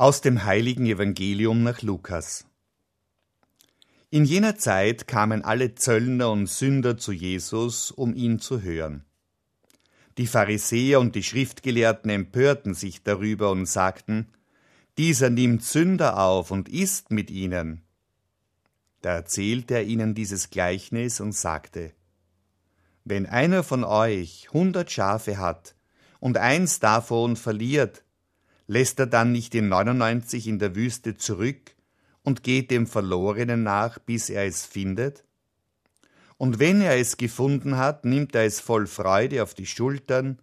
Aus dem heiligen Evangelium nach Lukas. In jener Zeit kamen alle Zöllner und Sünder zu Jesus, um ihn zu hören. Die Pharisäer und die Schriftgelehrten empörten sich darüber und sagten, dieser nimmt Sünder auf und isst mit ihnen. Da erzählte er ihnen dieses Gleichnis und sagte, Wenn einer von euch hundert Schafe hat und eins davon verliert, lässt er dann nicht den 99 in der Wüste zurück und geht dem Verlorenen nach, bis er es findet? Und wenn er es gefunden hat, nimmt er es voll Freude auf die Schultern,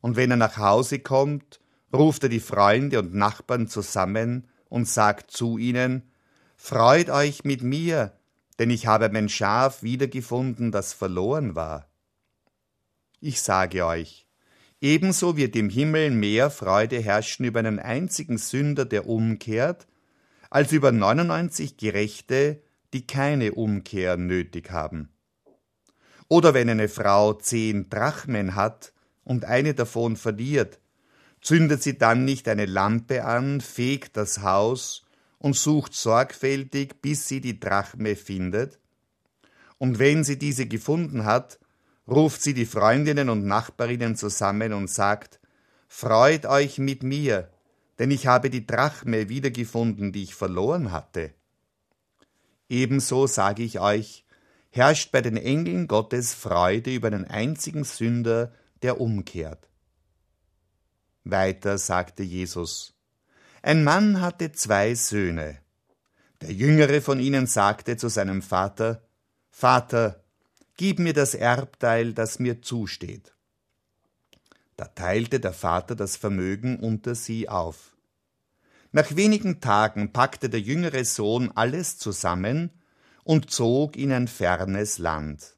und wenn er nach Hause kommt, ruft er die Freunde und Nachbarn zusammen und sagt zu ihnen, Freut euch mit mir, denn ich habe mein Schaf wiedergefunden, das verloren war. Ich sage euch, Ebenso wird im Himmel mehr Freude herrschen über einen einzigen Sünder, der umkehrt, als über 99 Gerechte, die keine Umkehr nötig haben. Oder wenn eine Frau zehn Drachmen hat und eine davon verliert, zündet sie dann nicht eine Lampe an, fegt das Haus und sucht sorgfältig, bis sie die Drachme findet? Und wenn sie diese gefunden hat, ruft sie die Freundinnen und Nachbarinnen zusammen und sagt, Freut euch mit mir, denn ich habe die Drachme wiedergefunden, die ich verloren hatte. Ebenso sage ich euch, herrscht bei den Engeln Gottes Freude über einen einzigen Sünder, der umkehrt. Weiter sagte Jesus, ein Mann hatte zwei Söhne. Der jüngere von ihnen sagte zu seinem Vater, Vater, Gib mir das Erbteil, das mir zusteht. Da teilte der Vater das Vermögen unter sie auf. Nach wenigen Tagen packte der jüngere Sohn alles zusammen und zog in ein fernes Land.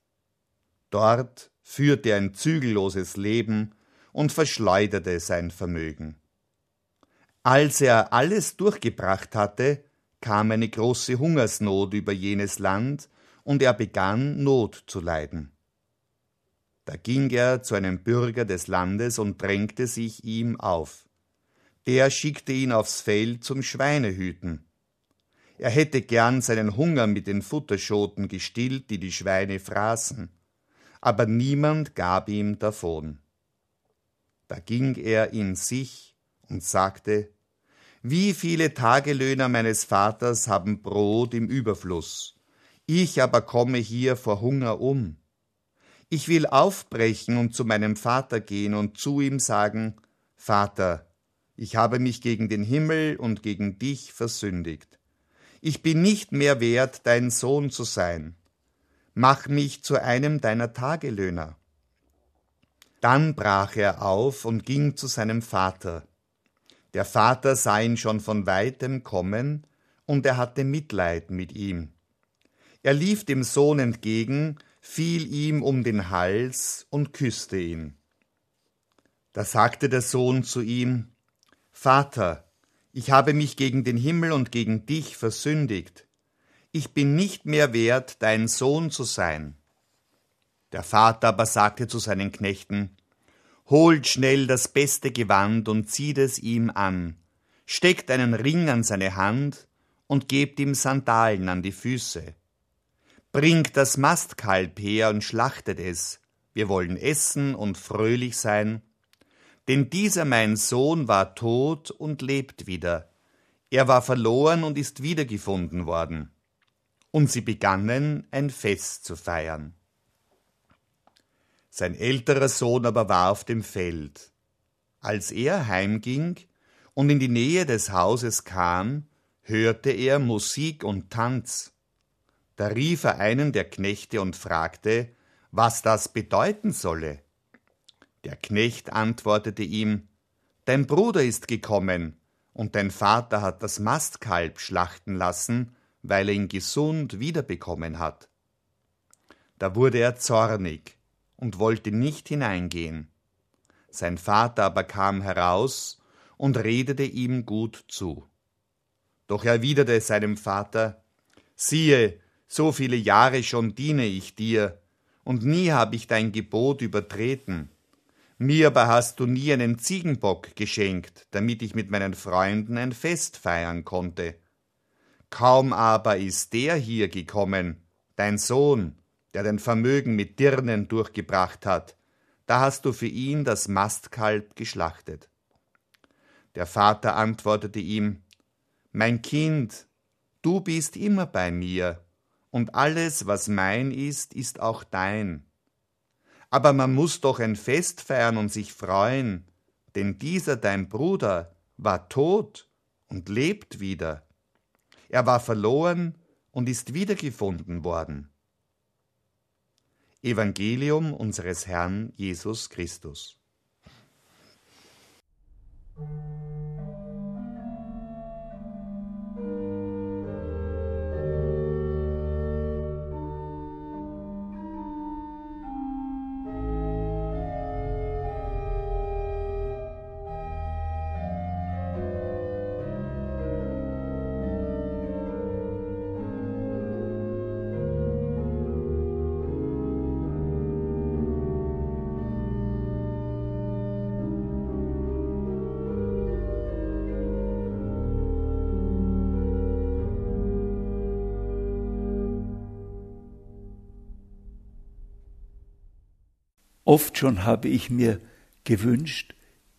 Dort führte er ein zügelloses Leben und verschleuderte sein Vermögen. Als er alles durchgebracht hatte, kam eine große Hungersnot über jenes Land, und er begann Not zu leiden. Da ging er zu einem Bürger des Landes und drängte sich ihm auf. Der schickte ihn aufs Feld zum Schweinehüten. Er hätte gern seinen Hunger mit den Futterschoten gestillt, die die Schweine fraßen, aber niemand gab ihm davon. Da ging er in sich und sagte, Wie viele Tagelöhner meines Vaters haben Brot im Überfluss, ich aber komme hier vor Hunger um. Ich will aufbrechen und zu meinem Vater gehen und zu ihm sagen, Vater, ich habe mich gegen den Himmel und gegen dich versündigt. Ich bin nicht mehr wert, dein Sohn zu sein. Mach mich zu einem deiner Tagelöhner. Dann brach er auf und ging zu seinem Vater. Der Vater sah ihn schon von weitem kommen, und er hatte Mitleid mit ihm. Er lief dem Sohn entgegen, fiel ihm um den Hals und küsste ihn. Da sagte der Sohn zu ihm, Vater, ich habe mich gegen den Himmel und gegen dich versündigt. Ich bin nicht mehr wert, dein Sohn zu sein. Der Vater aber sagte zu seinen Knechten, Holt schnell das beste Gewand und zieht es ihm an, steckt einen Ring an seine Hand und gebt ihm Sandalen an die Füße Bringt das Mastkalb her und schlachtet es, wir wollen essen und fröhlich sein. Denn dieser mein Sohn war tot und lebt wieder, er war verloren und ist wiedergefunden worden. Und sie begannen ein Fest zu feiern. Sein älterer Sohn aber war auf dem Feld. Als er heimging und in die Nähe des Hauses kam, hörte er Musik und Tanz. Da rief er einen der Knechte und fragte, was das bedeuten solle. Der Knecht antwortete ihm, Dein Bruder ist gekommen, und dein Vater hat das Mastkalb schlachten lassen, weil er ihn gesund wiederbekommen hat. Da wurde er zornig und wollte nicht hineingehen. Sein Vater aber kam heraus und redete ihm gut zu. Doch erwiderte seinem Vater, siehe, so viele Jahre schon diene ich dir, und nie habe ich dein Gebot übertreten. Mir aber hast du nie einen Ziegenbock geschenkt, damit ich mit meinen Freunden ein Fest feiern konnte. Kaum aber ist der hier gekommen, dein Sohn, der dein Vermögen mit Dirnen durchgebracht hat, da hast du für ihn das Mastkalb geschlachtet. Der Vater antwortete ihm, Mein Kind, du bist immer bei mir, und alles, was mein ist, ist auch dein. Aber man muss doch ein Fest feiern und sich freuen, denn dieser dein Bruder war tot und lebt wieder. Er war verloren und ist wiedergefunden worden. Evangelium unseres Herrn Jesus Christus. Oft schon habe ich mir gewünscht,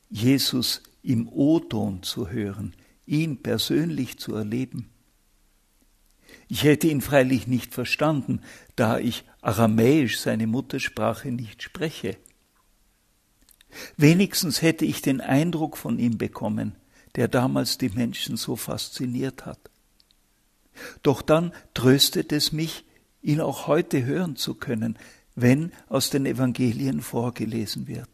Jesus im O-Ton zu hören, ihn persönlich zu erleben. Ich hätte ihn freilich nicht verstanden, da ich Aramäisch seine Muttersprache nicht spreche. Wenigstens hätte ich den Eindruck von ihm bekommen, der damals die Menschen so fasziniert hat. Doch dann tröstet es mich, ihn auch heute hören zu können, wenn aus den Evangelien vorgelesen wird.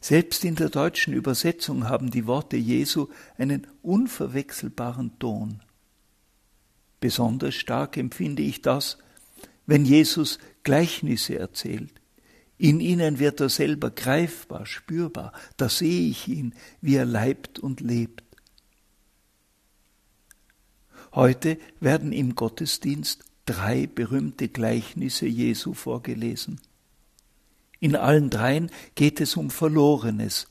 Selbst in der deutschen Übersetzung haben die Worte Jesu einen unverwechselbaren Ton. Besonders stark empfinde ich das, wenn Jesus Gleichnisse erzählt. In ihnen wird er selber greifbar, spürbar. Da sehe ich ihn, wie er leibt und lebt. Heute werden im Gottesdienst drei berühmte Gleichnisse Jesu vorgelesen. In allen dreien geht es um Verlorenes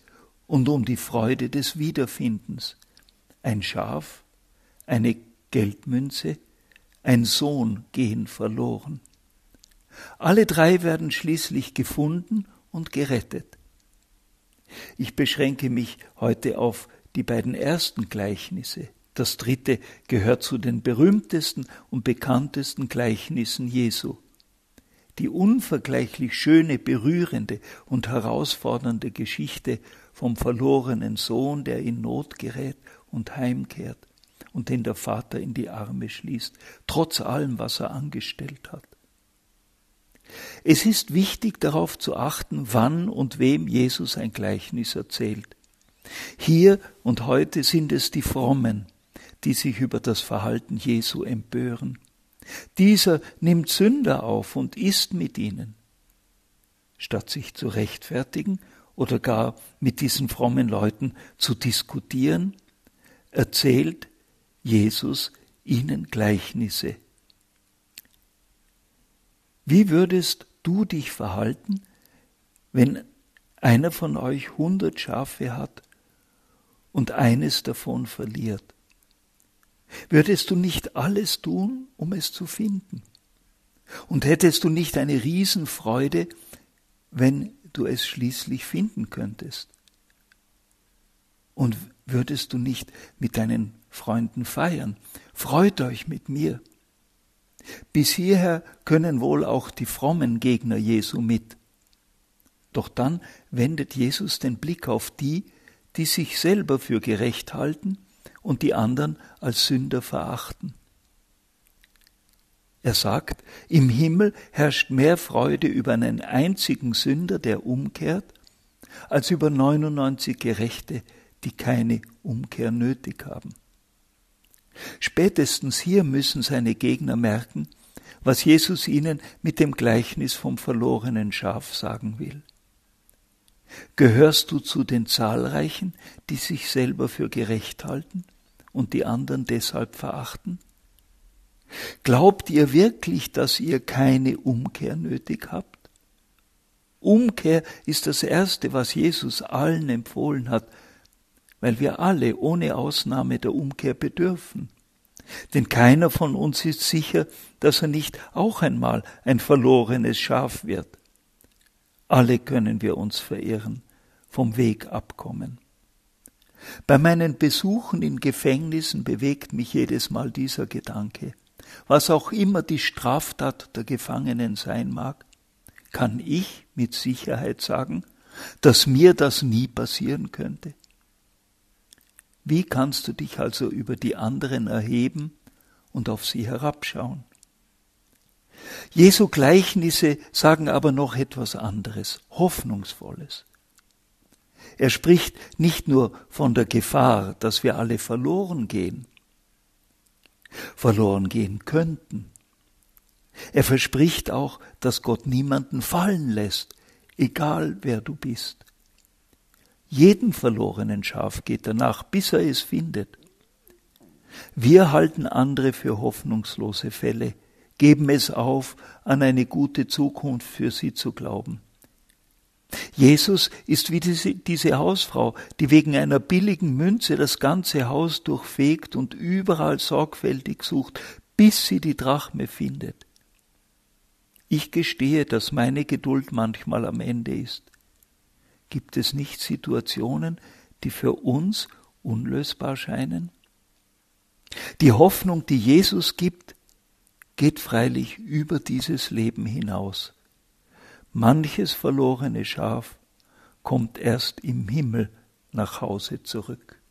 und um die Freude des Wiederfindens. Ein Schaf, eine Geldmünze, ein Sohn gehen verloren. Alle drei werden schließlich gefunden und gerettet. Ich beschränke mich heute auf die beiden ersten Gleichnisse. Das dritte gehört zu den berühmtesten und bekanntesten Gleichnissen Jesu. Die unvergleichlich schöne, berührende und herausfordernde Geschichte vom verlorenen Sohn, der in Not gerät und heimkehrt und den der Vater in die Arme schließt, trotz allem, was er angestellt hat. Es ist wichtig darauf zu achten, wann und wem Jesus ein Gleichnis erzählt. Hier und heute sind es die Frommen, die sich über das Verhalten Jesu empören. Dieser nimmt Sünder auf und isst mit ihnen. Statt sich zu rechtfertigen oder gar mit diesen frommen Leuten zu diskutieren, erzählt Jesus ihnen Gleichnisse. Wie würdest du dich verhalten, wenn einer von euch hundert Schafe hat und eines davon verliert? Würdest du nicht alles tun, um es zu finden? Und hättest du nicht eine Riesenfreude, wenn du es schließlich finden könntest? Und würdest du nicht mit deinen Freunden feiern? Freut euch mit mir. Bis hierher können wohl auch die frommen Gegner Jesu mit. Doch dann wendet Jesus den Blick auf die, die sich selber für gerecht halten und die anderen als Sünder verachten. Er sagt, im Himmel herrscht mehr Freude über einen einzigen Sünder, der umkehrt, als über 99 Gerechte, die keine Umkehr nötig haben. Spätestens hier müssen seine Gegner merken, was Jesus ihnen mit dem Gleichnis vom verlorenen Schaf sagen will. Gehörst du zu den Zahlreichen, die sich selber für gerecht halten? Und die anderen deshalb verachten? Glaubt ihr wirklich, dass ihr keine Umkehr nötig habt? Umkehr ist das Erste, was Jesus allen empfohlen hat, weil wir alle ohne Ausnahme der Umkehr bedürfen. Denn keiner von uns ist sicher, dass er nicht auch einmal ein verlorenes Schaf wird. Alle können wir uns verirren, vom Weg abkommen. Bei meinen Besuchen in Gefängnissen bewegt mich jedes Mal dieser Gedanke. Was auch immer die Straftat der Gefangenen sein mag, kann ich mit Sicherheit sagen, dass mir das nie passieren könnte. Wie kannst du dich also über die anderen erheben und auf sie herabschauen? Jesu Gleichnisse sagen aber noch etwas anderes, Hoffnungsvolles. Er spricht nicht nur von der Gefahr, dass wir alle verloren gehen, verloren gehen könnten. Er verspricht auch, dass Gott niemanden fallen lässt, egal wer du bist. Jeden verlorenen Schaf geht er nach, bis er es findet. Wir halten andere für hoffnungslose Fälle, geben es auf, an eine gute Zukunft für sie zu glauben. Jesus ist wie diese, diese, Hausfrau, die wegen einer billigen Münze das ganze Haus durchfegt und überall sorgfältig sucht, bis sie die Drachme findet. Ich gestehe, dass meine Geduld manchmal am Ende ist. Gibt es nicht Situationen, die für uns unlösbar scheinen? Die Hoffnung, die Jesus gibt, geht freilich über dieses Leben hinaus. Manches verlorene Schaf kommt erst im Himmel nach Hause zurück.